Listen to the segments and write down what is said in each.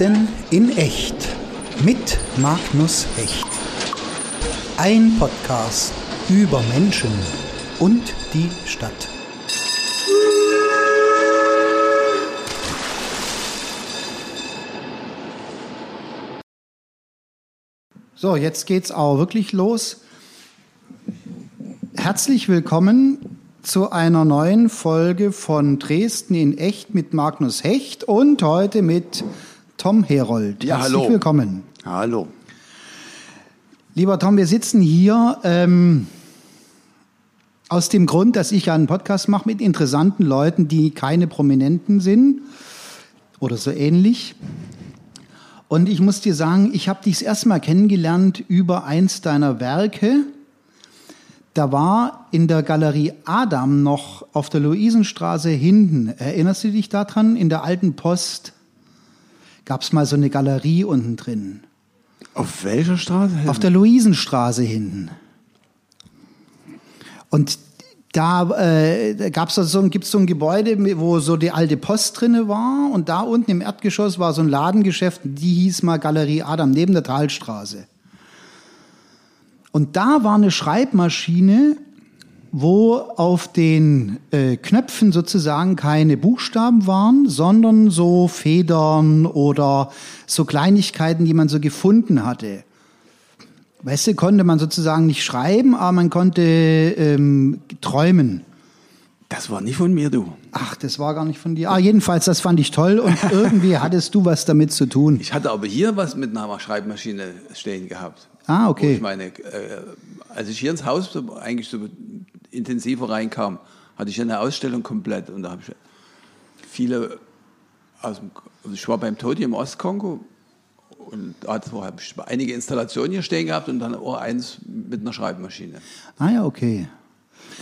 Dresden in echt mit Magnus Hecht. Ein Podcast über Menschen und die Stadt. So, jetzt geht's auch wirklich los. Herzlich willkommen zu einer neuen Folge von Dresden in echt mit Magnus Hecht und heute mit Tom Herold. Ja, Herzlich hallo. willkommen. Hallo. Lieber Tom, wir sitzen hier ähm, aus dem Grund, dass ich einen Podcast mache mit interessanten Leuten, die keine Prominenten sind oder so ähnlich. Und ich muss dir sagen, ich habe dich das erste Mal kennengelernt über eins deiner Werke. Da war in der Galerie Adam noch auf der Luisenstraße hinten. Erinnerst du dich daran? In der alten Post gab es mal so eine Galerie unten drin. Auf welcher Straße? Auf der Luisenstraße hinten. Und da, äh, gab's so ein, gibt's so ein Gebäude, wo so die alte Post drinne war. Und da unten im Erdgeschoss war so ein Ladengeschäft, die hieß mal Galerie Adam, neben der Talstraße. Und da war eine Schreibmaschine, wo auf den äh, Knöpfen sozusagen keine Buchstaben waren, sondern so Federn oder so Kleinigkeiten, die man so gefunden hatte. Weißt du, konnte man sozusagen nicht schreiben, aber man konnte ähm, träumen. Das war nicht von mir, du. Ach, das war gar nicht von dir. Ah, jedenfalls, das fand ich toll und irgendwie hattest du was damit zu tun. Ich hatte aber hier was mit einer Schreibmaschine stehen gehabt. Ah, Wo okay. ich meine, äh, als ich hier ins Haus eigentlich so intensiver reinkam, hatte ich eine Ausstellung komplett und da habe ich viele aus dem, also ich war beim Todi im Ostkongo und da habe ich einige Installationen hier stehen gehabt und dann auch eins mit einer Schreibmaschine. Ah ja, okay.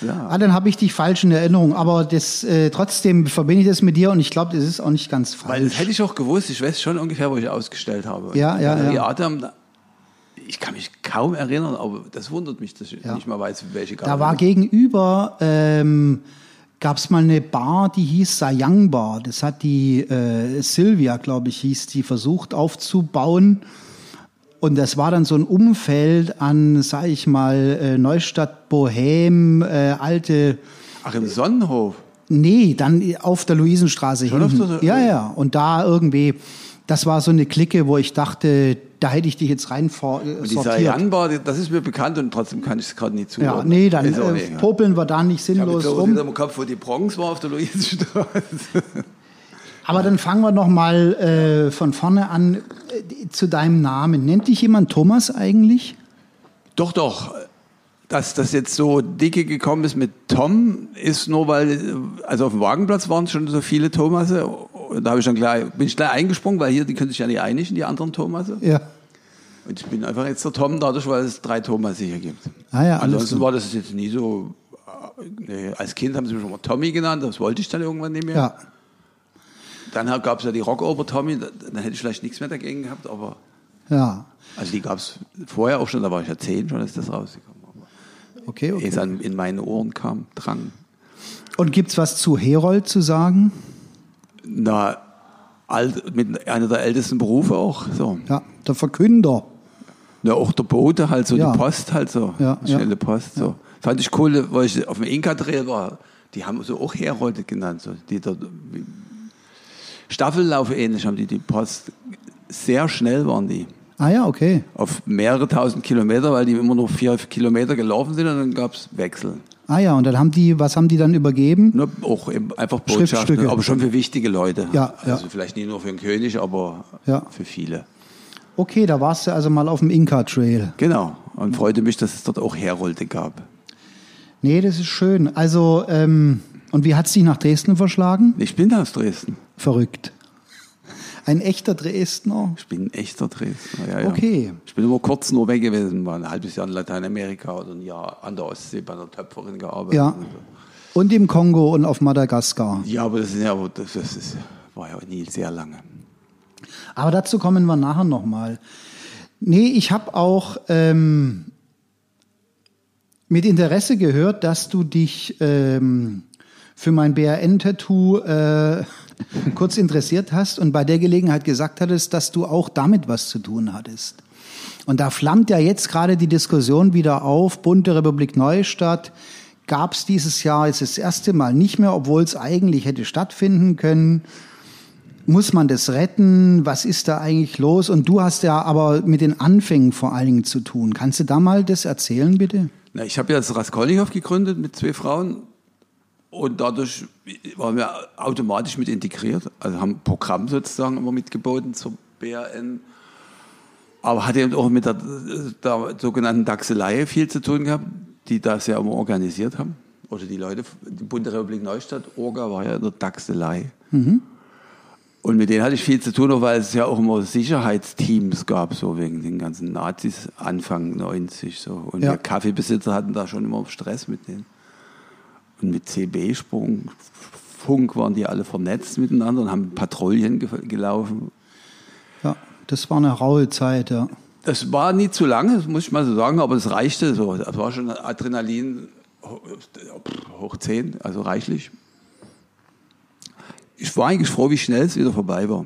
Ja. Ah, dann habe ich dich falsch in Erinnerung, aber das äh, trotzdem verbinde ich das mit dir und ich glaube, das ist auch nicht ganz Weil das falsch. hätte ich auch gewusst, ich weiß schon ungefähr, wo ich ausgestellt habe. Ja, ja, Die ja. Adam, ich kann mich kaum erinnern, aber das wundert mich, dass ich Ja. nicht mal weiß, welche Da war gegenüber ähm, gab es mal eine Bar, die hieß Sayang Bar. Das hat die äh, Sylvia, glaube ich, hieß die versucht aufzubauen. Und das war dann so ein Umfeld an, sag ich mal, äh, Neustadt, Bohem, äh, alte Ach, im Sonnenhof. Nee, dann auf der Luisenstraße auf der- ja, ja. Und da irgendwie, das war so eine Clique, wo ich dachte, da hätte ich dich jetzt rein vor, äh, Und dieser sortiert. Janbar, das ist mir bekannt und trotzdem kann ich es gerade nicht Ja, zuordnen. nee, dann äh, nicht, ja. popeln wir da nicht Ich habe sinnlos so rum. wieder im Kopf, wo die Bronx war auf der Luisenstraße. Aber dann fangen wir noch mal äh, von vorne an äh, zu deinem Namen. Nennt dich jemand Thomas eigentlich? Doch, doch. Dass das jetzt so dicke gekommen ist mit Tom, ist nur weil, also auf dem Wagenplatz waren schon so viele Thomasse. Da habe ich dann gleich, bin ich gleich eingesprungen, weil hier, die können sich ja nicht einigen, die anderen Thomasse. Ja. Und ich bin einfach jetzt der Tom dadurch, weil es drei Thomasse hier gibt. Ah ja, alles Ansonsten klar. war das jetzt nie so. äh, Nee, als Kind haben sie mich schon mal Tommy genannt, das wollte ich dann irgendwann nicht mehr. Ja. Dann gab es ja die Rockoper Tommy, da- dann hätte ich vielleicht nichts mehr dagegen gehabt, aber Ja. also die gab es vorher auch schon, da war ich ja zehn schon, ist das rausgekommen. Aber Okay, ehe okay. es an, in meine Ohren kam, drang. Und gibt's was zu Herold zu sagen? Na, alt, mit einer der ältesten Berufe auch. So. Ja, der Verkünder. Ja, auch der Bote halt so, Ja. die Post halt so, Ja, schnelle ja. Post so. Fand ich cool, weil ich auf dem Inka-Trail war, die haben so auch Herolde genannt, so. Die wie- Staffellauf ähnlich haben die die Post. Sehr schnell waren die. Ah ja, okay. Auf mehrere tausend Kilometer, weil die immer nur vier Kilometer gelaufen sind und dann gab es Wechsel. Ah ja, und dann haben die, was haben die dann übergeben? Nur auch einfach Botschaften, aber schon für wichtige Leute. Ja, ja. Also vielleicht nicht nur für den König, aber Ja. für viele. Okay, da warst du also mal auf dem Inka Trail. Genau. Und freute mich, dass es dort auch Herolde gab. Nee, das ist schön. Also, ähm, und wie hat's dich nach Dresden verschlagen? Ich bin aus Dresden. Verrückt. Ein echter Dresdner. Ich bin ein echter Dresdner. Ja, ja. Okay. Ich bin immer kurz nur weg gewesen, war ein halbes Jahr in Lateinamerika oder ein Jahr an der Ostsee bei einer Töpferin gearbeitet. Ja. Und im Kongo und auf Madagaskar. Ja, aber das, ist ja, das ist, war ja nie sehr lange. Aber dazu kommen wir nachher nochmal. Nee, ich habe auch ähm, mit Interesse gehört, dass du dich ähm, für mein BRN-Tattoo äh, kurz interessiert hast und bei der Gelegenheit gesagt hattest, dass du auch damit was zu tun hattest. Und da flammt ja jetzt gerade die Diskussion wieder auf, Bunte Republik Neustadt gab es dieses Jahr jetzt das erste Mal nicht mehr, obwohl es eigentlich hätte stattfinden können. Muss man das retten? Was ist da eigentlich los? Und du hast ja aber mit den Anfängen vor allen Dingen zu tun. Kannst du da mal das erzählen, bitte? Na, ich habe ja das Raskolnikow gegründet mit zwei Frauen und dadurch waren wir automatisch mit integriert. Also haben ein Programm sozusagen immer mitgeboten zur BRN. Aber hat eben auch mit der, der sogenannten Dachselei viel zu tun gehabt, die das ja immer organisiert haben. Oder die Leute, die Bundesrepublik Neustadt, Orga war ja in der Dachselei. Mhm. Und mit denen hatte ich viel zu tun, auch weil es ja auch immer Sicherheitsteams gab, so wegen den ganzen Nazis Anfang 90. So. Und ja. wir Kaffeebesitzer hatten da schon immer Stress mit denen. Und mit CB-Sprung, Funk waren die alle vernetzt miteinander und haben Patrouillen ge gelaufen. Ja, das war eine raue Zeit, ja. Das war nie zu lange, muss ich mal so sagen, aber es reichte so. Das war schon Adrenalin hoch 10, also reichlich ich war eigentlich froh, wie schnell es wieder vorbei war.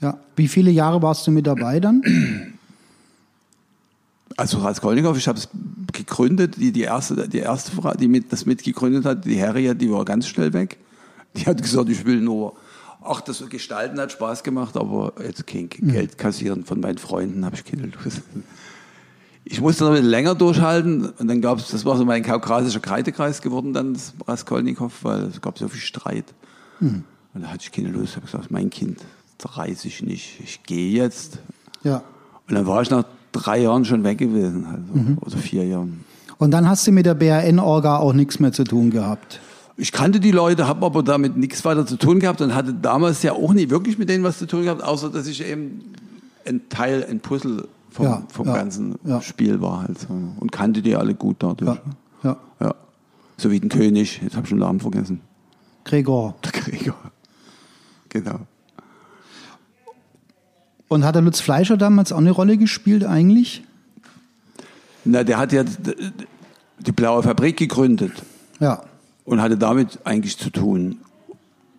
Ja. Wie viele Jahre warst du mit dabei dann? Also Raskolnikow, ich habe es gegründet, die, die erste, die erste Frau, die mit, das mitgegründet hat, die Harriet, die war ganz schnell weg. Die hat gesagt, ich will nur, ach, das Gestalten hat Spaß gemacht, aber jetzt kein mhm. Geld kassieren von meinen Freunden, habe ich keine Lust. Ich musste noch ein bisschen länger durchhalten und dann gab es, das war so mein kaukasischer Kreidekreis geworden, dann das Raskolnikow, weil es gab so viel Streit. Mhm. Und da hatte ich keine Lust. Ich habe gesagt, mein Kind, da reise ich nicht. Ich gehe jetzt. Ja. Und dann war ich nach drei Jahren schon weg gewesen, also, mhm. oder vier Jahren. Und dann hast du mit der BRN-Orga auch nichts mehr zu tun gehabt? Ich kannte die Leute, habe aber damit nichts weiter zu tun gehabt und hatte damals ja auch nie wirklich mit denen was zu tun gehabt, außer dass ich eben ein Teil, ein Puzzle vom, ja, vom ja, ganzen ja. Spiel war halt. Und kannte die alle gut dadurch. Ja. ja. So wie den König, jetzt habe ich schon den Namen vergessen. Gregor. Der Gregor. Genau. Und hat der Lutz Fleischer damals auch eine Rolle gespielt eigentlich? Na, der hat ja die Blaue Fabrik gegründet. Ja. Und hatte damit eigentlich zu tun.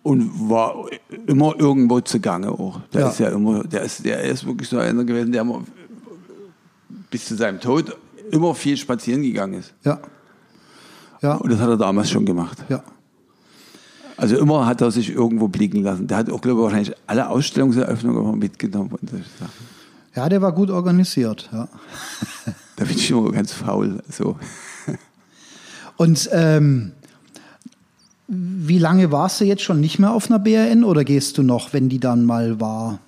Und war immer irgendwo zugange auch. Der ja. ist ja immer, der ist, der ist wirklich so einer gewesen, der immer bis zu seinem Tod immer viel spazieren gegangen ist. Ja. Ja. Und das hat er damals schon gemacht. Ja. Also immer hat er sich irgendwo blicken lassen. Der hat auch, glaube ich, wahrscheinlich alle Ausstellungseröffnungen mitgenommen. Ja, der war gut organisiert. Ja. da bin ich immer ganz faul. So. Und ähm, wie lange warst du jetzt schon nicht mehr auf einer BRN oder gehst du noch, wenn die dann mal war?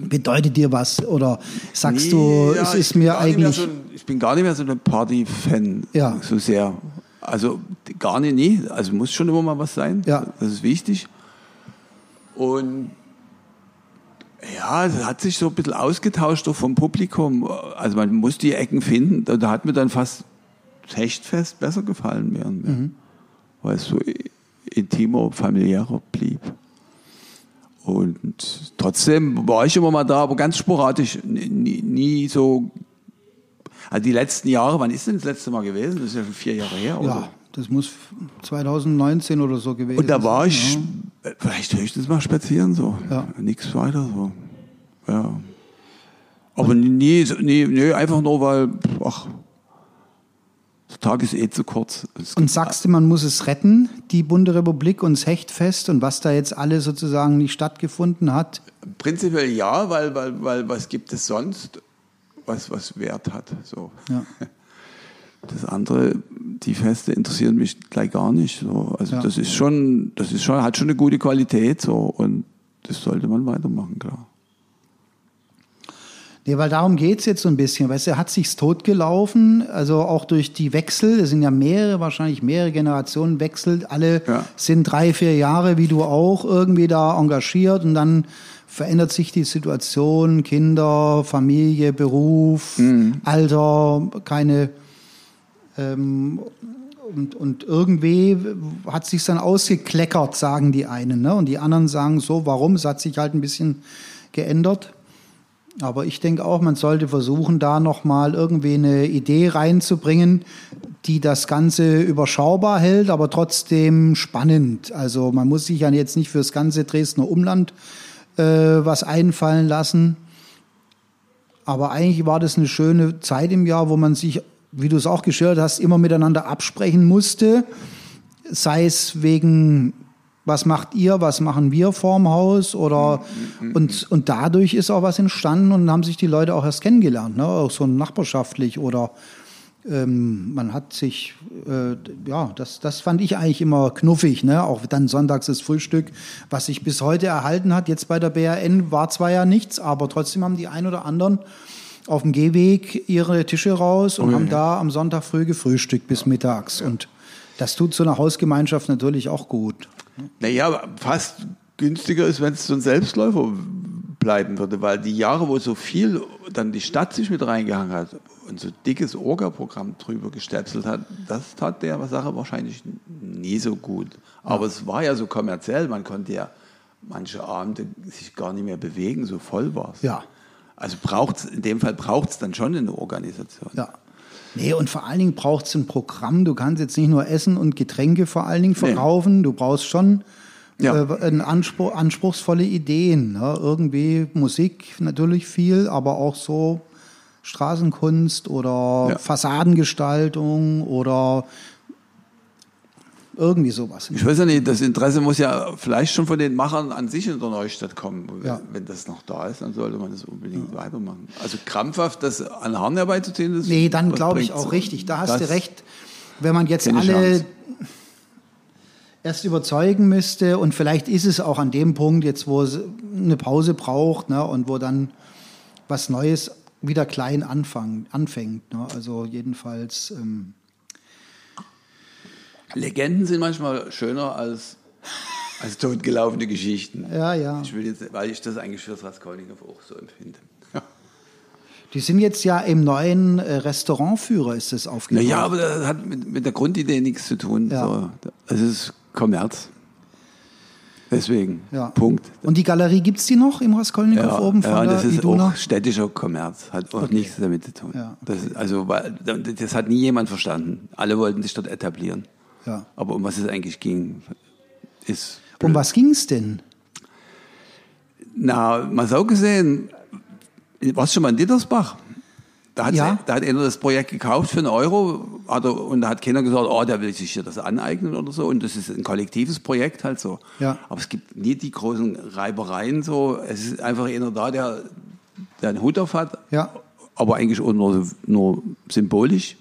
Bedeutet dir was oder sagst nee, du, ja, es ist mir eigentlich. So ich bin gar nicht mehr so ein Party-Fan ja. so sehr. Also gar nicht, nie. Also muss schon immer mal was sein. Ja. Das ist wichtig. Und ja, es hat sich so ein bisschen ausgetauscht vom Publikum. Also man muss die Ecken finden. Da hat mir dann fast Hechtfest besser gefallen mehr und mehr. Mhm. Weil es so intimer, familiärer blieb. Und trotzdem war ich immer mal da, aber ganz sporadisch. Nie, nie so also die letzten Jahre, wann ist denn das letzte Mal gewesen? Das ist ja schon vier Jahre her, oder? Ja, das muss 2019 oder so gewesen sein. Und da war sein, ich ja. vielleicht höchstens mal spazieren, so. Ja. Nichts weiter, so. Ja. Aber nie, nie, nie, einfach nur, weil, ach, der Tag ist eh zu kurz. und sagst du, man muss es retten, die Bunde Republik und das Hechtfest und was da jetzt alle sozusagen nicht stattgefunden hat? Prinzipiell ja, weil, weil, weil was gibt es sonst? Was, was Wert hat. So. Ja. Das andere, die Feste interessieren mich gleich gar nicht. So. Also ja. das ist schon, das ist schon, hat schon eine gute Qualität so und das sollte man weitermachen, klar. Nee, weil darum geht es jetzt so ein bisschen. Weißt du, er hat sich totgelaufen, also auch durch die Wechsel, es sind ja mehrere, wahrscheinlich mehrere Generationen wechselt, alle ja. sind drei, vier Jahre, wie du auch, irgendwie da engagiert und dann verändert sich die Situation, Kinder, Familie, Beruf, mhm. Alter, keine ähm, und, und irgendwie hat sich dann ausgekleckert, sagen die einen, ne? Und die anderen sagen so, warum? Es hat sich halt ein bisschen geändert. Aber ich denke auch, man sollte versuchen, da nochmal irgendwie eine Idee reinzubringen, die das Ganze überschaubar hält, aber trotzdem spannend. Also man muss sich ja jetzt nicht fürs ganze Dresdner Umland äh, was einfallen lassen. Aber eigentlich war das eine schöne Zeit im Jahr, wo man sich, wie du es auch geschildert hast, immer miteinander absprechen musste. Sei es wegen, was macht ihr, was machen wir vorm Haus oder und, und dadurch ist auch was entstanden und haben sich die Leute auch erst kennengelernt, ne? auch so nachbarschaftlich oder ähm, man hat sich, äh, ja, das, das fand ich eigentlich immer knuffig, ne? Auch dann sonntags das Frühstück, was sich bis heute erhalten hat. Jetzt bei der BRN war zwar ja nichts, aber trotzdem haben die ein oder anderen auf dem Gehweg ihre Tische raus und Oh haben ja. da am Sonntag früh gefrühstückt bis mittags. Und das tut so einer Hausgemeinschaft natürlich auch gut. Naja, fast günstiger ist, wenn es so ein Selbstläufer bleiben würde, weil die Jahre, wo so viel dann die Stadt sich mit reingehangen hat und so dickes Orga-Programm drüber gestöpselt hat, das tat der Sache wahrscheinlich nie so gut. Aber es war ja so kommerziell, man konnte ja manche Abende sich gar nicht mehr bewegen, so voll war es. Ja. Also braucht's, in dem Fall braucht es dann schon eine Organisation. Ja. Nee, und vor allen Dingen braucht es ein Programm. Du kannst jetzt nicht nur Essen und Getränke vor allen Dingen Nee. verkaufen. Du brauchst schon Ja. äh, Anspruch, anspruchsvolle Ideen. Ne? Irgendwie Musik natürlich viel, aber auch so Straßenkunst oder Ja. Fassadengestaltung oder irgendwie sowas. Ich weiß ja nicht, das Interesse muss ja vielleicht schon von den Machern an sich in der Neustadt kommen. Ja. Wenn das noch da ist, dann sollte man das unbedingt weitermachen. Also krampfhaft das an Haaren herbeizuziehen, das Nee, dann glaube ich auch richtig. Da hast du recht. Wenn man jetzt alle Chance. erst überzeugen müsste und vielleicht ist es auch an dem Punkt jetzt, wo es eine Pause braucht ne, und wo dann was Neues wieder klein anfang, anfängt. Ne? Also jedenfalls, ähm, Legenden sind manchmal schöner als, als totgelaufene Geschichten. ja, ja. Ich will jetzt, weil ich das eigentlich für das Raskolnikow auch so empfinde. Die sind jetzt ja im neuen äh, Restaurantführer ist es aufgebaut. Naja, aber das hat mit, mit der Grundidee nichts zu tun. Ja. So. Es ist Kommerz. Deswegen, ja. Punkt. Und die Galerie gibt's die noch im Raskolnikow Ja, oben von ja der das ist Iduna? auch städtischer Kommerz, hat auch Okay. nichts damit zu tun. Ja, das, ist- also, das hat nie jemand verstanden. Alle wollten sich dort etablieren. Ja. Aber um was es eigentlich ging, ist. Um was ging's denn? Na, mal so gesehen, warst du schon mal in Dittersbach? Da hat, Ja. da hat einer das Projekt gekauft für einen Euro hat er, und da hat keiner gesagt, oh, der will sich hier das aneignen oder so. Und das ist ein kollektives Projekt halt so. Ja. Aber es gibt nie die großen Reibereien so. Es ist einfach einer da, der, der einen Hut auf hat, Ja. aber eigentlich nur, nur symbolisch.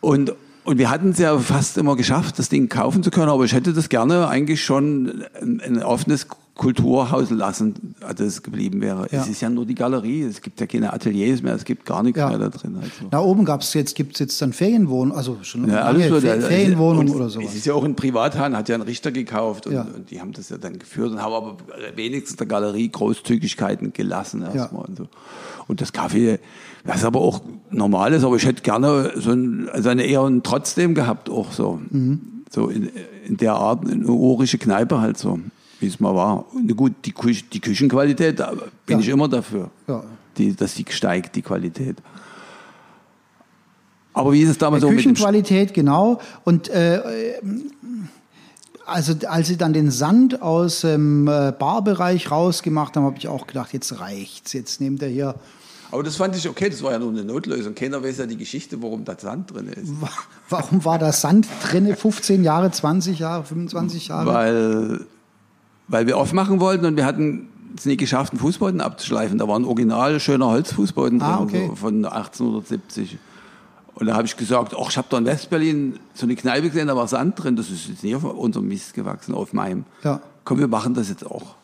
Und, und wir hatten es ja fast immer geschafft, das Ding kaufen zu können, aber ich hätte das gerne eigentlich schon ein, ein offenes Kulturhaus lassen, als es geblieben wäre. Ja. Es ist ja nur die Galerie, es gibt ja keine Ateliers mehr, es gibt gar nichts Ja. mehr da drin. Also. Da oben gab's jetzt, gibt's jetzt dann Ferienwohnungen, also schon Ja, alles so. Fe Da- Ferienwohnungen oder sowas. Es ist ja auch ein Privathahn, hat ja einen Richter gekauft und, Ja. und die haben das ja dann geführt und haben aber wenigstens der Galerie Großzügigkeiten gelassen erstmal und so. Und das Kaffee, was aber auch normal ist, aber ich hätte gerne so ein, also eine eher ein Trotzdem gehabt, auch so. Mhm. So in, in der Art, eine urische Kneipe halt so, wie es mal war. Und gut, die, Küche, die Küchenqualität, da bin Ja. ich immer dafür. Ja. Die, dass die steigt, die Qualität. Aber wie ist es damals so mit dem Küchenqualität, genau. Und äh, äh, also als sie dann den Sand aus dem äh, Barbereich rausgemacht haben, habe ich auch gedacht, jetzt reicht's. Jetzt nehmt er hier. Aber das fand ich okay, das war ja nur eine Notlösung. Keiner weiß ja die Geschichte, warum da Sand drin ist. wa- Warum war da Sand drinne? 15 Jahre, 20 Jahre, 25 Jahre? Weil, weil wir aufmachen wollten und wir hatten es nie geschafft, einen Fußboden abzuschleifen. Da war ein original schöner Holzfußboden drin Ah, okay. so von 1870. Und da habe ich gesagt, ach, ich habe da in Westberlin so eine Kneipe gesehen, da war Sand drin. Das ist jetzt nicht auf unserem Mist gewachsen, auf meinem. Ja. Komm, wir machen das jetzt auch.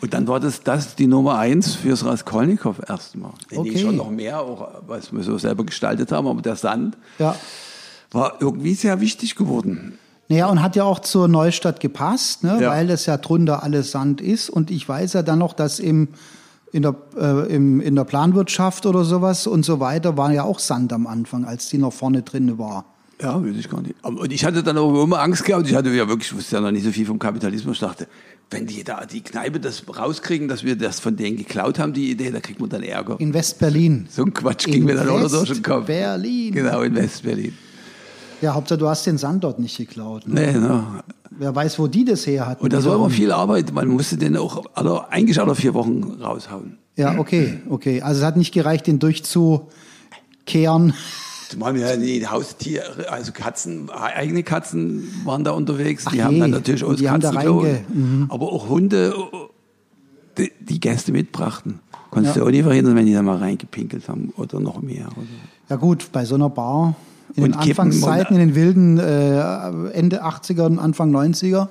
Und dann war das, das die Nummer eins fürs Raskolnikow erstmal. Nee, Okay. schon noch mehr, auch was wir so selber gestaltet haben, aber der Sand Ja. war irgendwie sehr wichtig geworden. Naja, und hat ja auch zur Neustadt gepasst, ne? Ja. weil das ja drunter alles Sand ist. Und ich weiß ja dann noch, dass im, in, der, äh, im, in der Planwirtschaft oder sowas und so weiter war ja auch Sand am Anfang, als die noch vorne drin war. Ja, weiß ich gar nicht. Und ich hatte dann aber immer Angst gehabt. Ich hatte ja wirklich, ich wusste ja noch nicht so viel vom Kapitalismus. Ich dachte, wenn die da die Kneipe das rauskriegen, dass wir das von denen geklaut haben, die Idee, da kriegt man dann Ärger. In West-Berlin. So ein Quatsch ging mir dann auch noch durch den Kopf. Berlin. Genau, in West-Berlin. Ja, Hauptsache, du hast den Sand dort nicht geklaut. Ne? Nee, no. Wer weiß, wo die das her hatten. Und das war wiederum. viel Arbeit. Man musste den auch alle, eigentlich alle vier Wochen raushauen. Ja, okay, okay. Also es hat nicht gereicht, den durchzukehren. Zumal wir ja die Haustiere, also Katzen, eigene Katzen waren da unterwegs. Ach die haben dann natürlich auch Katzenklo. mhm. Aber auch Hunde, die, die Gäste mitbrachten. Konntest Ja. du auch nie verhindern, wenn die da mal reingepinkelt haben oder noch mehr. Oder. Ja gut, bei so einer Bar in den Anfangszeiten, in den wilden äh, Ende 80er und Anfang 90er,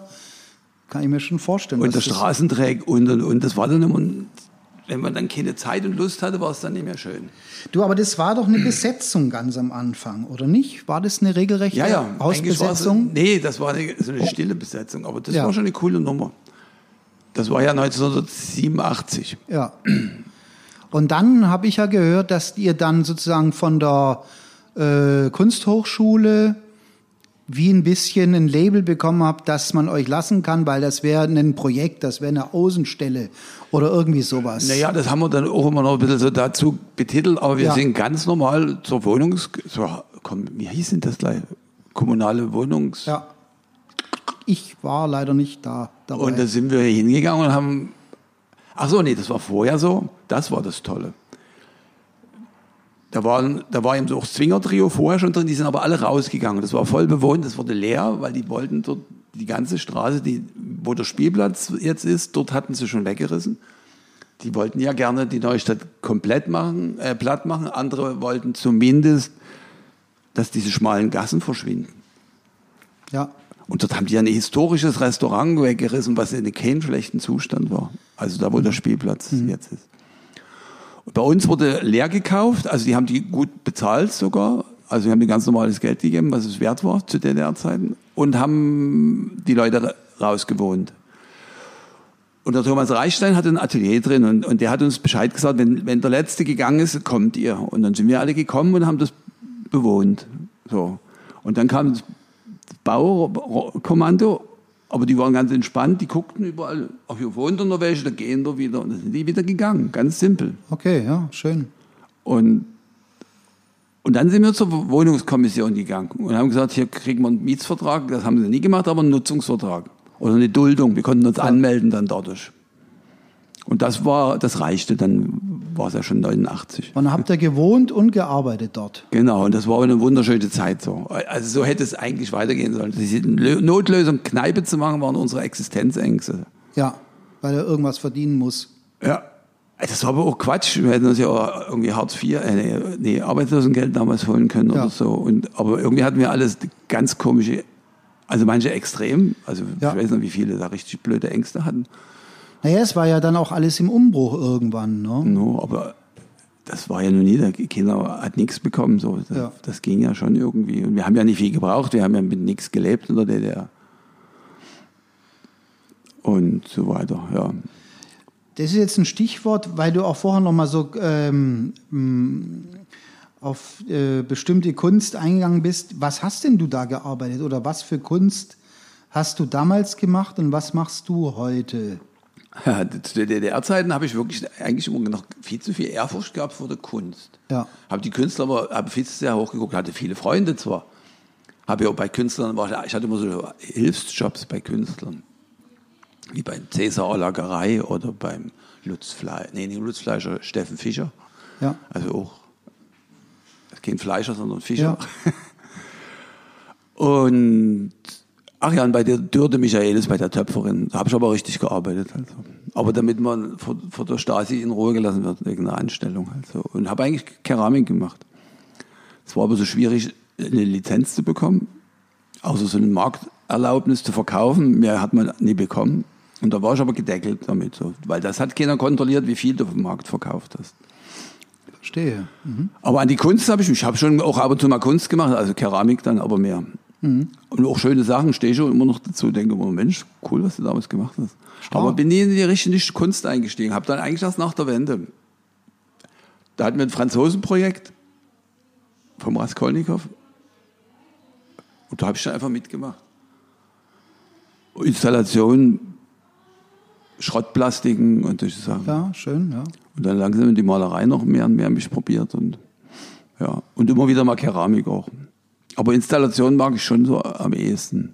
kann ich mir schon vorstellen. Und der Straßendreck und, und, und. Das war dann immer, wenn man dann keine Zeit und Lust hatte, war es dann nicht mehr schön. Du, aber das war doch eine Besetzung ganz am Anfang, oder nicht? War das eine regelrechte Ja, ja. Hausbesetzung? Nee, das war eine, so eine stille Besetzung. Aber das Ja. war schon eine coole Nummer. Das war ja 1987. Ja. Und dann habe ich ja gehört, dass ihr dann sozusagen von der äh, Kunsthochschule wie ein bisschen ein Label bekommen habt, dass man euch lassen kann, weil das wäre ein Projekt, das wäre eine Außenstelle oder irgendwie sowas. Naja, das haben wir dann auch immer noch ein bisschen so dazu betitelt, aber wir Ja. sind ganz normal zur Wohnungs... So, komm, wie hieß denn das gleich? Kommunale Wohnungs... Ja. Ich war leider nicht da dabei. Und da sind wir hingegangen und haben. Ach so, nee, das war vorher so. Das war das Tolle. Da, waren, da war eben so auch Zwingertrio vorher schon drin, die sind aber alle rausgegangen. Das war voll bewohnt, das wurde leer, weil die wollten dort die ganze Straße, die, wo der Spielplatz jetzt ist, dort hatten sie schon weggerissen. Die wollten ja gerne die Neustadt komplett machen, äh, platt machen. Andere wollten zumindest, dass diese schmalen Gassen verschwinden. ja. Und dort haben die ja ein historisches Restaurant weggerissen, was in keinem schlechten Zustand war. Also da, wo der Spielplatz jetzt ist. Bei uns wurde leer gekauft, also die haben die gut bezahlt sogar. Also wir haben die ganz normales Geld gegeben, was es wert war zu DDR-Zeiten. Und haben die Leute ra- rausgewohnt. Und der Thomas Reichstein hatte ein Atelier drin und, und der hat uns Bescheid gesagt, wenn, wenn der Letzte gegangen ist, kommt ihr. Und dann sind wir alle gekommen und haben das bewohnt. So. Und dann kam das Baukommando, aber die waren ganz entspannt, die guckten überall, ach, hier wohnt noch welche, da gehen wir wieder. Und dann sind die wieder gegangen, ganz simpel. Okay, ja, schön. Und, und dann sind wir zur Wohnungskommission gegangen und haben gesagt, hier kriegen wir einen Mietsvertrag, das haben sie nie gemacht, aber einen Nutzungsvertrag oder eine Duldung. Wir konnten uns anmelden dann dadurch. Und das war, das reichte, dann war es ja schon 89. Und dann habt ihr gewohnt und gearbeitet dort. Genau, und das war eine wunderschöne Zeit so. Also so hätte es eigentlich weitergehen sollen. Diese Lö- Notlösung, Kneipe zu machen, waren unsere Existenzängste. Ja, weil er irgendwas verdienen muss. Ja. Das war aber auch Quatsch. Wir hätten uns ja auch irgendwie Hartz IV, äh, nee, nee, Arbeitslosengeld damals holen können Ja. oder so. Und, aber irgendwie hatten wir alles ganz komische, also manche extrem, also Ja. ich weiß nicht, wie viele da richtig blöde Ängste hatten. Naja, es war ja dann auch alles im Umbruch irgendwann. Ne? No, aber das war ja noch nie, der Kinder hat nichts bekommen. So. Das, Ja. das ging ja schon irgendwie. Und wir haben ja nicht viel gebraucht, wir haben ja mit nichts gelebt in der DDR. Und so weiter, ja. Das ist jetzt ein Stichwort, weil du auch vorher noch mal so ähm, auf äh, bestimmte Kunst eingegangen bist. Was hast denn du da gearbeitet oder was für Kunst hast du damals gemacht und was machst du heute? Ja, zu den DDR-Zeiten habe ich wirklich eigentlich immer noch viel zu viel Ehrfurcht gehabt vor der Kunst. Ja. Habe die Künstler aber habe viel zu sehr hochgeguckt, hatte viele Freunde zwar. Habe ja auch bei Künstlern, war, ich hatte immer so Hilfsjobs bei Künstlern. Wie beim Cäsar Lagerei oder beim Lutz Fleischer, nee, nicht Lutz Fleischer, Steffen Fischer. Ja. Also auch kein Fleischer, sondern Fischer. Ja. Und ach ja, und bei der Dürde Michaelis, bei der Töpferin, da habe ich aber richtig gearbeitet. Also. Aber damit man vor, vor der Stasi in Ruhe gelassen wird, wegen einer Anstellung. Also. Und habe eigentlich Keramik gemacht. Es war aber so schwierig, eine Lizenz zu bekommen, außer so eine Markterlaubnis zu verkaufen. Mehr hat man nie bekommen. Und da war ich aber gedeckelt damit, so. weil das hat keiner kontrolliert, wie viel du vom Markt verkauft hast. Verstehe. Mhm. Aber an die Kunst habe ich mich, ich habe schon auch ab und zu mal Kunst gemacht, also Keramik dann aber mehr. Und auch schöne Sachen stehe ich immer noch dazu, denke immer, Mensch, cool, was du damals gemacht hast. Aber bin nie in die richtige Kunst eingestiegen, habe dann eigentlich erst nach der Wende. Da hatten wir ein Franzosenprojekt vom Raskolnikow und da habe ich dann einfach mitgemacht. Installation Schrottplastiken und solche Sachen. Ja, schön, ja. Und dann langsam die Malerei noch mehr und mehr mich probiert und ja. Und immer wieder mal Keramik auch. Aber Installation mag ich schon so am ehesten.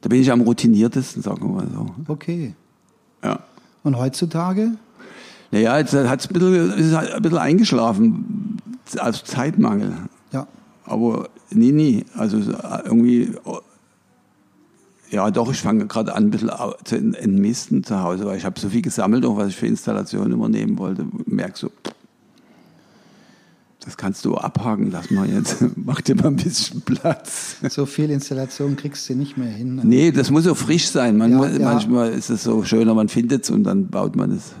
Da bin ich am routiniertesten, sagen wir mal so. Okay. Ja. Und heutzutage? Naja, jetzt hat es ein bisschen, ist halt ein bisschen eingeschlafen, als Zeitmangel. Ja. Aber nie, nie. Also irgendwie, ja doch, ich fange gerade an, ein bisschen zu ent- entmisten zu Hause, weil ich habe so viel gesammelt, auch was ich für Installationen immer nehmen wollte. Merk so, das kannst du abhaken, lass mal jetzt, mach dir mal ein bisschen Platz. So viel Installation kriegst du nicht mehr hin. Nee, das muss so frisch sein. Man, Ja, ja. Manchmal ist es so schöner, man findet es und dann baut man es.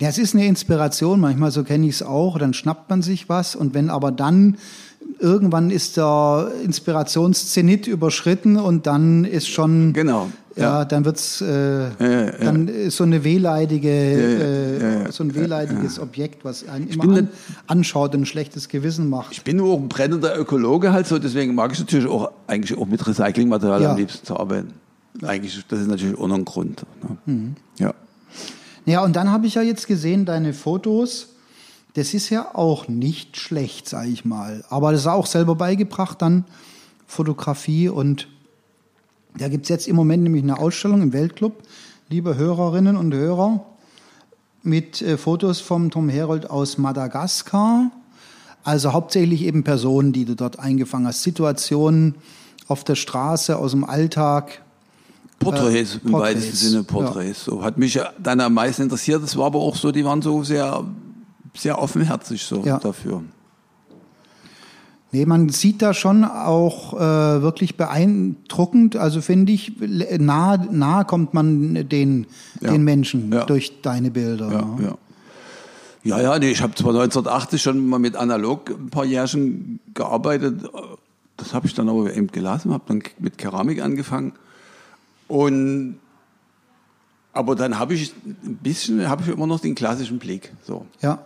Ja, es ist eine Inspiration, manchmal so kenne ich es auch, dann schnappt man sich was und wenn aber dann irgendwann ist der Inspirationszenit überschritten und dann ist schon Genau. Ja, dann wird's äh, dann ist so eine wehleidige äh, so ein wehleidiges Objekt, was einen immer an, anschaut und ein schlechtes Gewissen macht. Ich bin nur auch ein brennender Ökologe halt so, deswegen mag ich natürlich auch eigentlich auch mit Recyclingmaterial am liebsten zu arbeiten. Eigentlich, das ist natürlich auch noch ein Grund. Ne? Mhm. Ja. Ja, und dann habe ich ja jetzt gesehen, deine Fotos, das ist ja auch nicht schlecht, sage ich mal. Aber das ist auch selber beigebracht, dann Fotografie. Und da gibt es jetzt im Moment nämlich eine Ausstellung im Weltclub, liebe Hörerinnen und Hörer, mit äh, Fotos vom Tom Herold aus Madagaskar. Also hauptsächlich eben Personen, die du dort eingefangen hast, Situationen auf der Straße, aus dem Alltag. Porträts im Porträts, weitesten Sinne Porträts. So hat mich ja dann am meisten interessiert. Das war aber auch so, die waren so sehr, sehr offenherzig so Ja. dafür. Nee, man sieht da schon auch äh, wirklich beeindruckend, also finde ich, nah, nah kommt man den, Ja. den Menschen Ja. durch deine Bilder. Ja, ne? ja. Ja, ja, nee, ich habe zwar 1980 schon mal mit analog ein paar Jährchen gearbeitet. Das habe ich dann aber eben gelassen, habe dann mit Keramik angefangen. Und aber dann habe ich ein bisschen, habe ich immer noch den klassischen Blick. So. ja.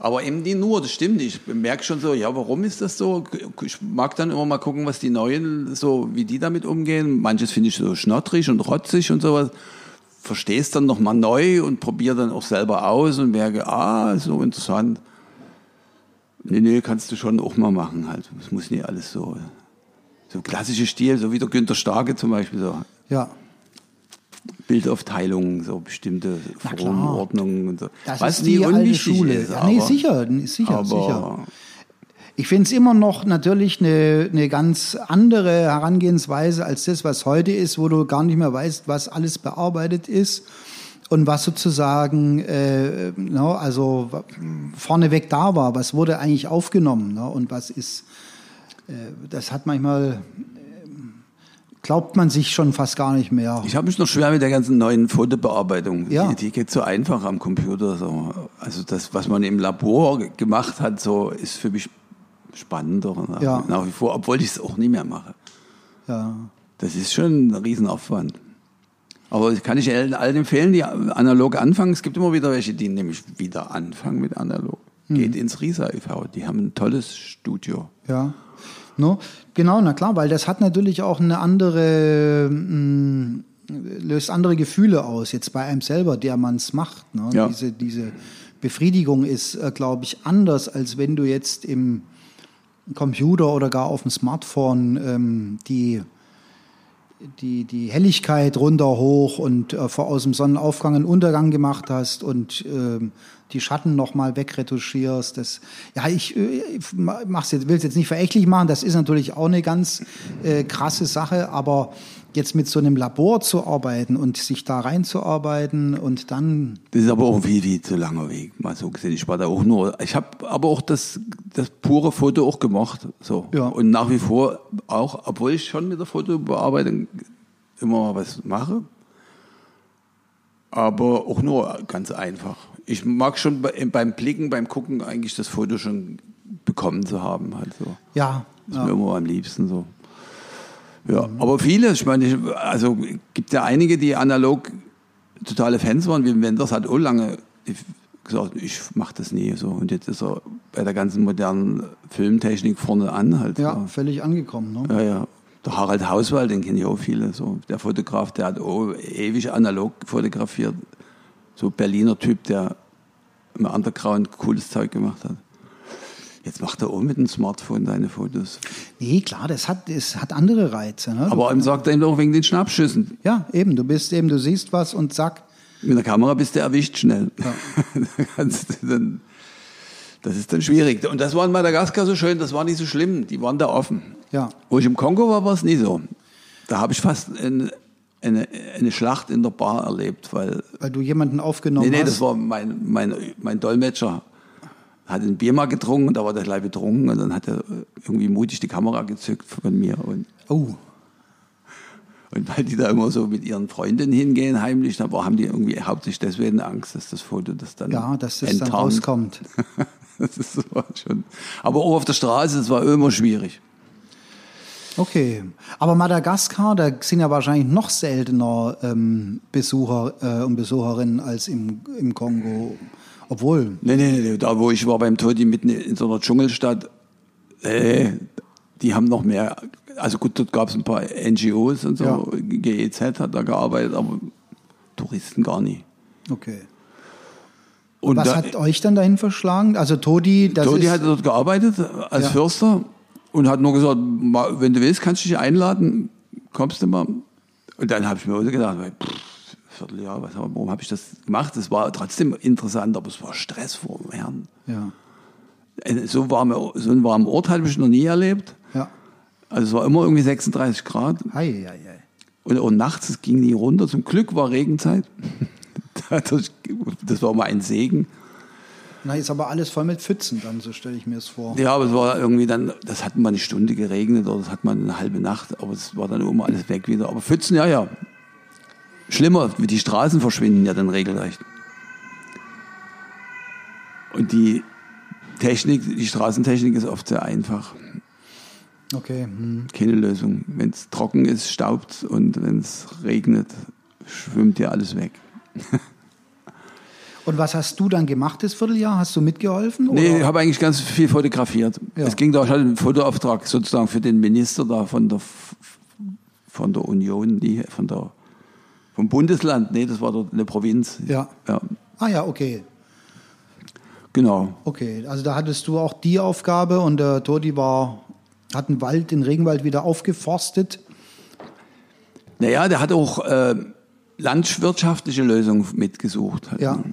Aber eben die nur, das stimmt nicht. Ich merke schon so, ja, warum ist das so? Ich mag dann immer mal gucken, was die Neuen, so wie die damit umgehen. Manches finde ich so schnottrig und rotzig und sowas. Verstehe es dann nochmal neu und probiere dann auch selber aus und merke, ah, so interessant. Nee, nee, kannst du schon auch mal machen halt. Es muss nicht alles so, so klassische Stil, so wie der Günter Starke zum Beispiel, so Ja. Bildaufteilungen, so bestimmte. Formordnungen und so. Das Was ist die alte Schule. ist. ja, nee, sicher, sicher, aber sicher. Ich finde es immer noch natürlich eine, eine ganz andere Herangehensweise als das, was heute ist, wo du gar nicht mehr weißt, was alles bearbeitet ist und was sozusagen äh, no, also vorneweg da war, was wurde eigentlich aufgenommen no, und was ist, äh, das hat manchmal, glaubt man sich schon fast gar nicht mehr. Ich habe mich noch schwer mit der ganzen neuen Fotobearbeitung. Ja. Die, die geht so einfach am Computer. So. Also das, was man im Labor ge- gemacht hat, so ist für mich spannender nach, Ja. nach wie vor, obwohl ich es auch nie mehr mache. Ja. Das ist schon ein Riesenaufwand. Aber kann ich allen, empfehlen, die analog anfangen. Es gibt immer wieder welche, die nämlich wieder anfangen mit analog. Hm. Geht ins Risa e.V. Die haben ein tolles Studio. Ja. No, genau, na klar, weil das hat natürlich auch eine andere, mh, löst andere Gefühle aus, jetzt bei einem selber, der man es macht. Ne? Ja. Diese, diese Befriedigung ist, äh, glaube ich, anders, als wenn du jetzt im Computer oder gar auf dem Smartphone ähm, die, die, die Helligkeit runter hoch und äh, vor aus dem Sonnenaufgang einen Untergang gemacht hast und ähm, die Schatten nochmal wegretuschierst. Das, ja, ich, äh, ich mach's jetzt, will es jetzt nicht verächtlich machen, das ist natürlich auch eine ganz äh, krasse Sache, aber jetzt mit so einem Labor zu arbeiten und sich da reinzuarbeiten und dann, Das ist aber auch wie, wie zu langer Weg, mal so gesehen. Ich war da auch nur, ich habe aber auch das, das pure Foto auch gemacht. So. Ja. Und nach wie vor auch, obwohl ich schon mit der Fotobearbeitung immer was mache, aber auch nur ganz einfach. Ich mag schon bei- beim Blicken, beim Gucken eigentlich das Foto schon bekommen zu haben. Halt so. ja, Das ist ja. mir immer am liebsten so. Ja, aber viele, ich meine, also gibt ja einige, die analog totale Fans waren, wie Wenders hat auch lange gesagt, ich mache das nie so. Und jetzt ist er bei der ganzen modernen Filmtechnik vorne an halt. ja, so. völlig angekommen. Ne? ja, ja. Der Harald Hauswald, den kenne ich auch viele. So. Der Fotograf, der hat auch ewig analog fotografiert. So Berliner Typ, der im Underground cooles Zeug gemacht hat. Jetzt macht er auch mit dem Smartphone deine Fotos. Nee, klar, das hat, das hat andere Reize. Ne? Aber ihm sagt er ihm auch wegen den Schnappschüssen. ja, eben, du bist eben, du siehst was und zack. Mit der Kamera bist du erwischt schnell. Ja. Da kannst du dann, das ist dann schwierig. Und das war in Madagaskar so schön, das war nicht so schlimm. Die waren da offen. Ja. Wo ich im Kongo war, war es nie so. Da habe ich fast eine, eine, eine Schlacht in der Bar erlebt, weil Weil du jemanden aufgenommen Nee, nee, hast. das war mein, mein, mein Dolmetscher. Hat ein Bier mal getrunken, da war der gleich betrunken und dann hat er irgendwie mutig die Kamera gezückt von mir. Und, oh, und weil die da immer so mit ihren Freundinnen hingehen, heimlich, da haben die irgendwie hauptsächlich deswegen Angst, dass das Foto das dann ja, dass das dann enttarnt. rauskommt. das ist so schon. Aber auch auf der Straße, das war immer schwierig. Okay, aber Madagaskar, da sind ja wahrscheinlich noch seltener ähm, Besucher äh, und Besucherinnen als im, im Kongo. Obwohl, Nee, nee, nee, da wo ich war beim Todi mitten in so einer Dschungelstadt, äh, die haben noch mehr, also gut, dort gab es ein paar NGOs und so, Ja. GEZ hat da gearbeitet, aber Touristen gar nicht. okay. Und Was da, hat euch dann dahin verschlagen? Also Todi, das Todi hat dort gearbeitet als Ja. Förster und hat nur gesagt, "Ma- wenn du willst, kannst du dich einladen, kommst du mal. Und dann habe ich mir auch so gedacht, pff, Vierteljahr, was, warum habe ich das gemacht? Es war trotzdem interessant, aber es war Stress vor dem Herrn. ja, Äh, So, warme, so einen warmen Ort habe ich noch nie erlebt. ja. Also es war immer irgendwie 36 Grad. Ei, ei, ei. Und, und nachts, es ging nie runter. Zum Glück war Regenzeit. Dadurch- das war mal ein Segen. Na, ist aber alles voll mit Pfützen dann, so stelle ich mir es vor. Ja, aber es war irgendwie dann, das hat mal eine Stunde geregnet oder das hat mal eine halbe Nacht, aber es war dann immer alles weg wieder. Aber Pfützen, ja, ja. Schlimmer, die Straßen verschwinden ja dann regelrecht. Und die Technik, die Straßentechnik ist oft sehr einfach. Okay, hm. keine Lösung. Wenn es trocken ist, staubt und wenn es regnet, schwimmt dir alles weg. Und was hast du dann gemacht das Vierteljahr? Hast du mitgeholfen? Nee, ich oder? habe eigentlich ganz viel fotografiert. Ja. Es ging da, ich hatte einen Fotoauftrag sozusagen für den Minister da von der, von der Union, die, von der, vom Bundesland. Nee, das war dort eine Provinz. Ja. ja Ah ja, okay. genau. Okay, also da hattest du auch die Aufgabe und der Todi war, hat den Wald, den Regenwald wieder aufgeforstet. Naja, der hat auch äh, landwirtschaftliche Lösungen mitgesucht. Halt, Ja. ne?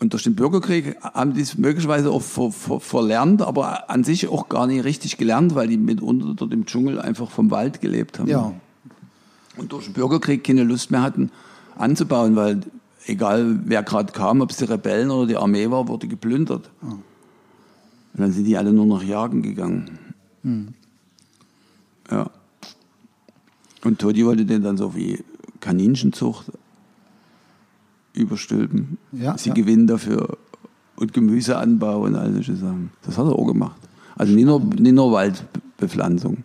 Und durch den Bürgerkrieg haben die es möglicherweise auch ver, ver, verlernt, aber an sich auch gar nicht richtig gelernt, weil die mitunter dort im Dschungel einfach vom Wald gelebt haben. Ja. Und durch den Bürgerkrieg keine Lust mehr hatten anzubauen, weil egal wer gerade kam, ob es die Rebellen oder die Armee war, wurde geplündert. Und dann sind die alle nur noch jagen gegangen. Ja. Und Todi wollte den dann so wie Kaninchenzucht überstülpen. Ja, Sie ja. gewinnen dafür und Gemüseanbau und all solche Sachen. Das hat er auch gemacht. Also nicht nur, nicht nur Waldbepflanzung.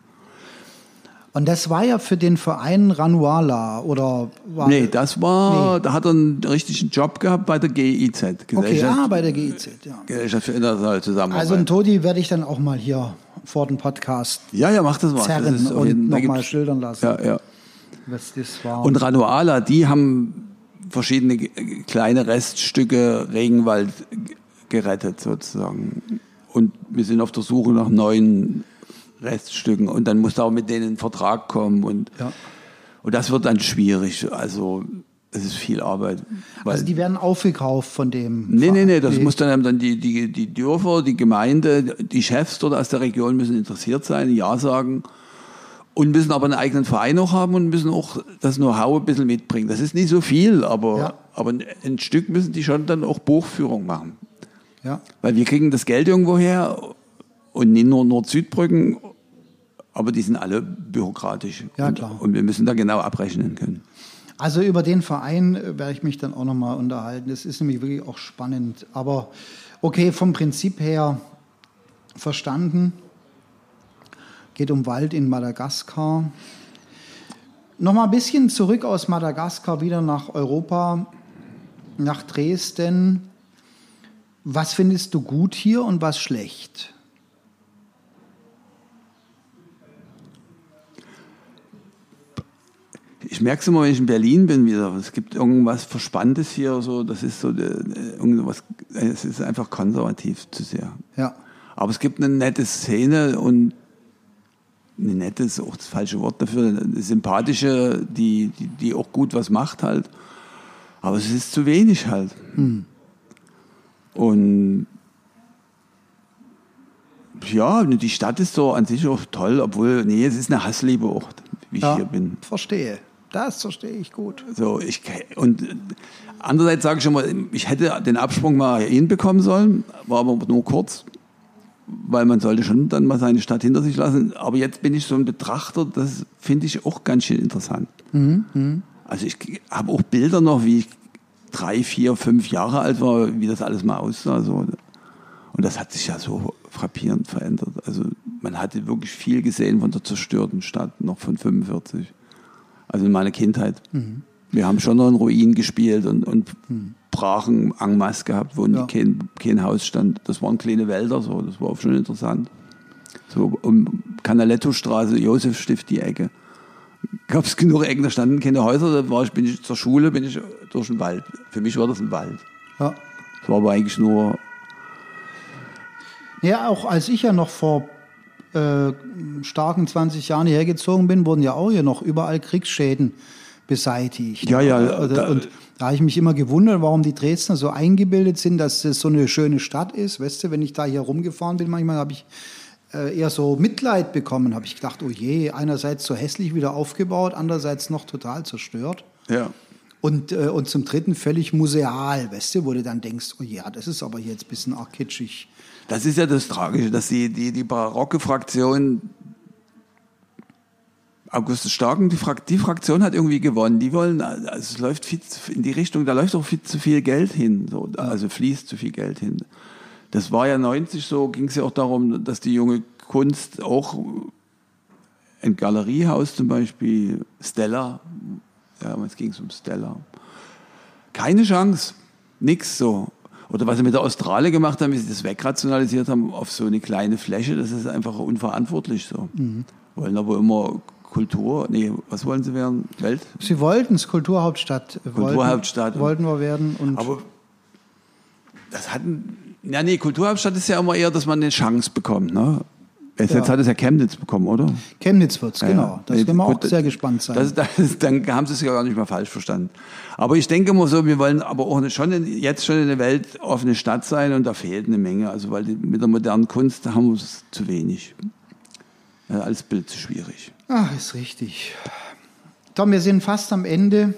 Und das war ja für den Verein Ranuala oder war Nee, das war, da hat er einen richtigen Job gehabt bei der GIZ, Okay, Gesellschaft, ah, bei der GIZ, ja. Gesellschaft für internationale Zusammenarbeit. Also einen Todi werde ich dann auch mal hier vor den Podcast ja, ja, mach das mal. zerren das ist und nochmal schildern lassen, Ja, ja. was das war. Und Ranuala, die haben verschiedene kleine Reststücke Regenwald gerettet sozusagen. Und wir sind auf der Suche nach neuen Reststücken. Und dann muss da auch mit denen ein Vertrag kommen. Und, ja. und das wird dann schwierig. Also das ist viel Arbeit. Also die werden aufgekauft von dem. Nee, nee, nee, das Verein. muss dann, dann die, die, die Dörfer, die Gemeinde, die Chefs dort aus der Region müssen interessiert sein, Ja sagen und müssen aber einen eigenen Verein auch haben und müssen auch das Know-how ein bisschen mitbringen. Das ist nicht so viel, aber, Ja. aber ein, ein Stück müssen die schon dann auch Buchführung machen. Ja. Weil wir kriegen das Geld irgendwo her und nicht nur Nord-Süd-Brücken, aber die sind alle bürokratisch. Ja, und, klar. Und wir müssen da genau abrechnen können. Also über den Verein äh, werde ich mich dann auch nochmal unterhalten. Das ist nämlich wirklich auch spannend. Aber okay, vom Prinzip her verstanden. Geht um Wald in Madagaskar. Nochmal ein bisschen zurück aus Madagaskar wieder nach Europa, nach Dresden. Was findest du gut hier und was schlecht? Ich merke es immer, wenn ich in Berlin bin wieder. Es gibt irgendwas Verspanntes hier, so, das ist so, äh, irgendwas, es ist einfach konservativ zu sehr. Ja. Aber es gibt eine nette Szene und eine nette ist auch das falsche Wort dafür, eine sympathische, die, die, die auch gut was macht halt. Aber es ist zu wenig halt. Und ja, die Stadt ist so an sich auch toll, obwohl, nee, es ist eine Hassliebe auch, wie ich ja, hier bin. Verstehe. Das verstehe ich gut. So, ich, und andererseits sage ich schon mal, ich hätte den Absprung mal hinbekommen sollen, war aber nur kurz, weil man sollte schon dann mal seine Stadt hinter sich lassen. Aber jetzt bin ich so ein Betrachter, das finde ich auch ganz schön interessant. Also ich habe auch Bilder noch, wie ich drei, vier, fünf Jahre alt war, wie das alles mal aussah. So. Und das hat sich ja so frappierend verändert. Also man hatte wirklich viel gesehen von der zerstörten Stadt, noch von 45. Also in meiner Kindheit. Wir haben schon noch in Ruinen gespielt und, und Brachen en masse gehabt, wo Ja. kein, kein Haus stand. Das waren kleine Wälder, so. das war auch schon interessant. So um Canaletto-Straße, Josefstift, die Ecke. Gab es genug Ecken, da standen keine Häuser, da war ich, bin ich zur Schule, bin ich durch den Wald. Für mich war das ein Wald. Ja. Das war aber eigentlich nur Ja, auch als ich ja noch vor äh, starken 20 Jahren hierher gezogen bin, wurden ja auch hier noch überall Kriegsschäden beseitigt. Ja, ja, Also, da- und da habe ich mich immer gewundert, warum die Dresdner so eingebildet sind, dass das so eine schöne Stadt ist. Weißt du, wenn ich da hier rumgefahren bin, manchmal habe ich äh, eher so Mitleid bekommen. Habe ich gedacht, oh je, einerseits so hässlich wieder aufgebaut, andererseits noch total zerstört. Ja. Und, äh, und zum Dritten völlig museal, weißt du, wo du dann denkst, oh ja, das ist aber hier jetzt ein bisschen arg kitschig. Das ist ja das Tragische, dass die, die, die barocke Fraktion Augustus Starken, die, Frak die Fraktion hat irgendwie gewonnen. Die wollen, also es läuft viel zu, in die Richtung, da läuft auch viel zu viel Geld hin, so, also fließt zu viel Geld hin. Das war ja 90 so, ging es ja auch darum, dass die junge Kunst auch ein Galeriehaus zum Beispiel, Stella, ja, es ging um Stella, keine Chance, nix so. Oder was sie mit der Australe gemacht haben, wie sie das wegrationalisiert haben auf so eine kleine Fläche, das ist einfach unverantwortlich so. Wollen aber immer Kultur, nee, was wollen sie werden? Welt? Sie wollten es Kulturhauptstadt. Kulturhauptstadt. Wollten, wollten wir werden. Und Aber das hatten, ja nee, Kulturhauptstadt ist ja immer eher, dass man eine Chance bekommt, ne? Jetzt, Ja. hat es ja Chemnitz bekommen, oder? Chemnitz wird's, Ja, genau. Das können wir auch sehr gespannt sein. Das, das, dann haben sie es ja gar nicht mal falsch verstanden. Aber ich denke immer so, wir wollen aber auch schon in, jetzt schon eine weltoffene Stadt sein und da fehlt eine Menge. Also weil die, mit der modernen Kunst haben wir es zu wenig. Ja, als Bild zu schwierig. Ach, ist richtig. Tom, wir sind fast am Ende.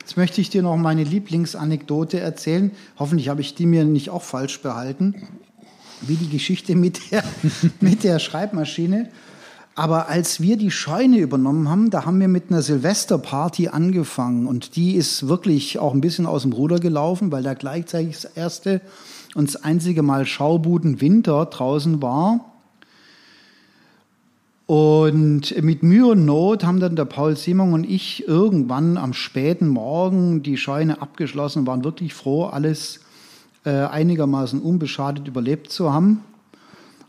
Jetzt möchte ich dir noch meine Lieblingsanekdote erzählen. Hoffentlich habe ich die mir nicht auch falsch behalten. Wie die Geschichte mit der, mit der Schreibmaschine. Aber als wir die Scheune übernommen haben, da haben wir mit einer Silvesterparty angefangen. Und die ist wirklich auch ein bisschen aus dem Ruder gelaufen, weil da gleichzeitig das erste und das einzige Mal Schaubuden Winter draußen war. Und mit Mühe und Not haben dann der Paul Simon und ich irgendwann am späten Morgen die Scheune abgeschlossen, waren wirklich froh, alles äh, einigermaßen unbeschadet überlebt zu haben.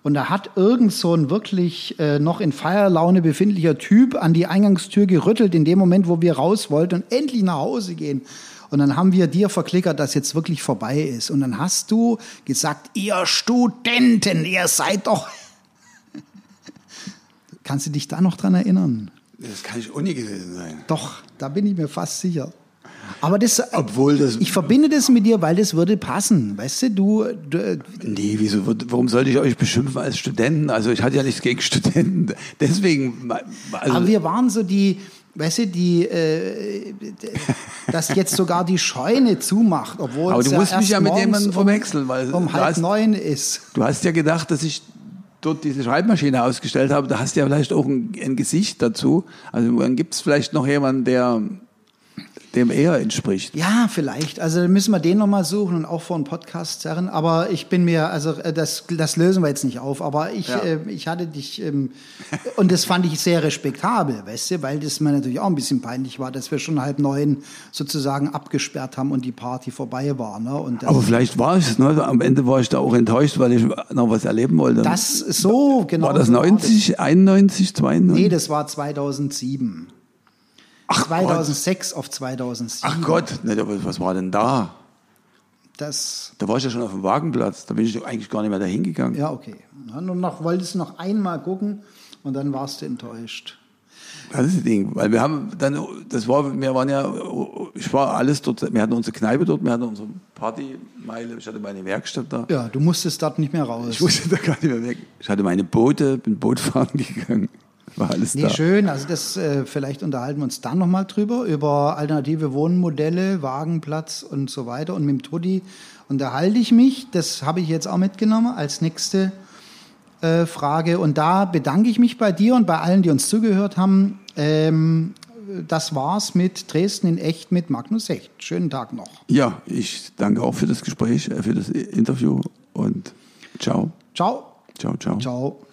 Und da hat irgend so ein wirklich äh, noch in Feierlaune befindlicher Typ an die Eingangstür gerüttelt, in dem Moment, wo wir raus wollten und endlich nach Hause gehen. Und dann haben wir dir verklickert, dass jetzt wirklich vorbei ist. Und dann hast du gesagt, ihr Studenten, ihr seid doch Kannst du dich da noch dran erinnern? Das kann ich auch nie gewesen sein. Doch, da bin ich mir fast sicher. Aber das, Obwohl das- ich verbinde das mit dir, weil das würde passen. Weißt du, du, du Nee, wieso, warum sollte ich euch beschimpfen als Studenten? Also ich hatte ja nichts gegen Studenten. Deswegen, also, aber wir waren so die, weißt du, die, äh, dass jetzt sogar die Scheune zumacht, obwohl Aber du musst mich erst ja mit jemandem verwechseln, weil um halb hast- neun ist. Du hast ja gedacht, dass ich dort diese Schreibmaschine ausgestellt habe. Da hast du ja vielleicht auch ein, ein Gesicht dazu. Also dann gibt es vielleicht noch jemanden, der dem eher entspricht. Ja, vielleicht. Also müssen wir den nochmal suchen und auch vor einen Podcast zerren. Aber ich bin mir, also äh, das, das lösen wir jetzt nicht auf. Aber ich, Ja. äh, ich hatte dich, ähm, und das fand ich sehr respektabel, weißt du, weil das mir natürlich auch ein bisschen peinlich war, dass wir schon halb neun sozusagen abgesperrt haben und die Party vorbei war. Ne? Und Aber vielleicht war es. Ne? Am Ende war ich da auch enttäuscht, weil ich noch was erleben wollte. das so, genau. war das so 90, 91, 92? Nee, das war 2007. Ach 2006 auf 2007. Ach Gott, was war denn da? Das, Da war ich ja schon auf dem Wagenplatz. Da bin ich eigentlich gar nicht mehr dahin gegangen. ja, okay. Nur noch, wolltest du noch einmal gucken und dann warst du enttäuscht. Das ist das Ding, weil wir haben dann, das war, wir waren ja, ich war alles dort, wir hatten unsere Kneipe dort, wir hatten unsere Partymeile, ich hatte meine Werkstatt da. Ja, du musstest dort nicht mehr raus. Ich musste da gar nicht mehr weg. Ich hatte meine Boote, bin Bootfahren gegangen, war alles Nee, da. schön. Also das äh, vielleicht unterhalten wir uns dann nochmal drüber, über alternative Wohnmodelle, Wagenplatz und so weiter. Und mit dem Tudi unterhalte ich mich. Das habe ich jetzt auch mitgenommen als nächste äh, Frage. Und da bedanke ich mich bei dir und bei allen, die uns zugehört haben. Ähm, das war's mit Dresden in echt mit Magnus Hecht. Schönen Tag noch. Ja, ich danke auch für das Gespräch, äh, für das Interview und ciao, Ciao. ciao, ciao. Ciao.